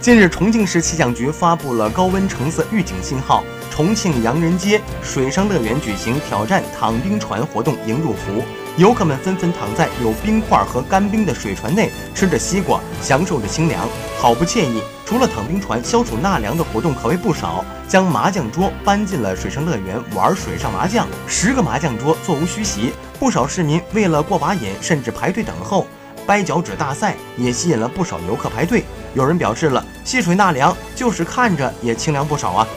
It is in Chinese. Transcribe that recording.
近日，重庆市气象局发布了高温橙色预警信号，重庆洋人街水上乐园举行挑战躺冰船活动迎入伏，游客们纷纷躺在有冰块和干冰的水船内，吃着西瓜，享受着清凉，好不惬意。除了躺冰船消暑纳凉的活动可谓不少，将麻将桌搬进了水上乐园玩水上麻将，十个麻将桌座无虚席，不少市民为了过把瘾，甚至排队等候。掰脚趾大赛也吸引了不少游客排队。有人表示了，戏水纳凉就是看着也清凉不少啊。